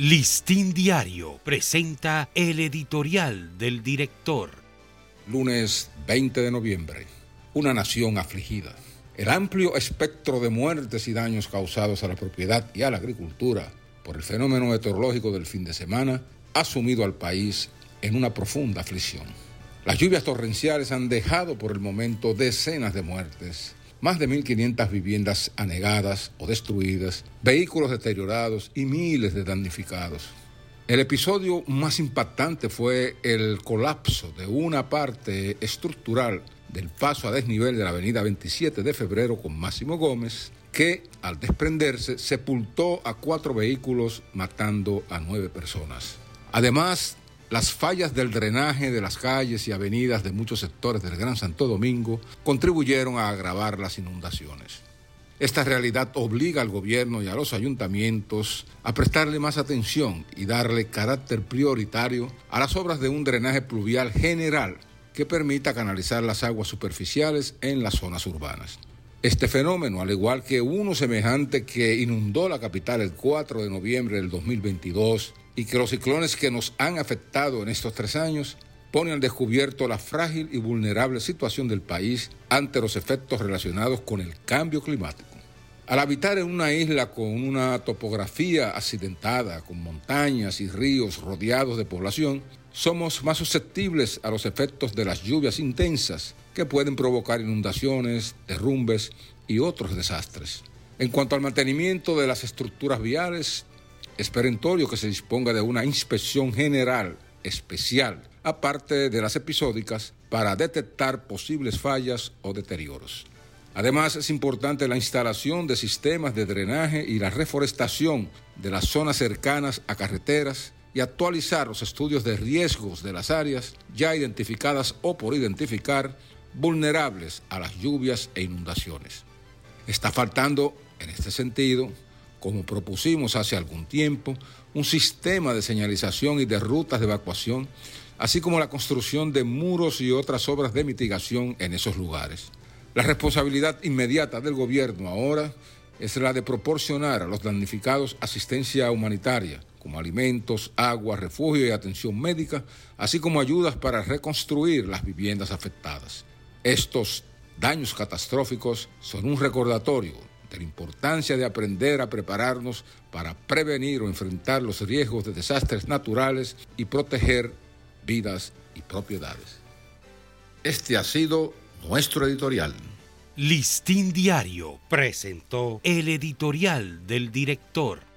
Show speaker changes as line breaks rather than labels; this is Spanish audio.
Listín Diario presenta el editorial del director.
Lunes 20 de noviembre. Una nación afligida. El amplio espectro de muertes y daños causados a la propiedad y a la agricultura por el fenómeno meteorológico del fin de semana ha sumido al país en una profunda aflicción. Las lluvias torrenciales han dejado por el momento decenas de muertes más de 1.500 viviendas anegadas o destruidas, vehículos deteriorados y miles de damnificados. El episodio más impactante fue el colapso de una parte estructural del paso a desnivel de la avenida 27 de febrero con Máximo Gómez, que al desprenderse sepultó a cuatro vehículos matando a nueve personas. Además, las fallas del drenaje de las calles y avenidas de muchos sectores del Gran Santo Domingo contribuyeron a agravar las inundaciones. Esta realidad obliga al gobierno y a los ayuntamientos a prestarle más atención y darle carácter prioritario a las obras de un drenaje pluvial general que permita canalizar las aguas superficiales en las zonas urbanas. Este fenómeno, al igual que uno semejante que inundó la capital el 4 de noviembre del 2022 y que los ciclones que nos han afectado en estos tres años ponen al descubierto la frágil y vulnerable situación del país ante los efectos relacionados con el cambio climático. Al habitar en una isla con una topografía accidentada, con montañas y ríos rodeados de población, somos más susceptibles a los efectos de las lluvias intensas que pueden provocar inundaciones, derrumbes y otros desastres. En cuanto al mantenimiento de las estructuras viales, es que se disponga de una inspección general especial, aparte de las episódicas, para detectar posibles fallas o deterioros. Además, es importante la instalación de sistemas de drenaje y la reforestación de las zonas cercanas a carreteras y actualizar los estudios de riesgos de las áreas ya identificadas o por identificar vulnerables a las lluvias e inundaciones. Está faltando, en este sentido, como propusimos hace algún tiempo, un sistema de señalización y de rutas de evacuación, así como la construcción de muros y otras obras de mitigación en esos lugares. La responsabilidad inmediata del gobierno ahora es la de proporcionar a los damnificados asistencia humanitaria, como alimentos, agua, refugio y atención médica, así como ayudas para reconstruir las viviendas afectadas. Estos daños catastróficos son un recordatorio de la importancia de aprender a prepararnos para prevenir o enfrentar los riesgos de desastres naturales y proteger vidas y propiedades. Este ha sido nuestro editorial.
Listín Diario presentó el editorial del director.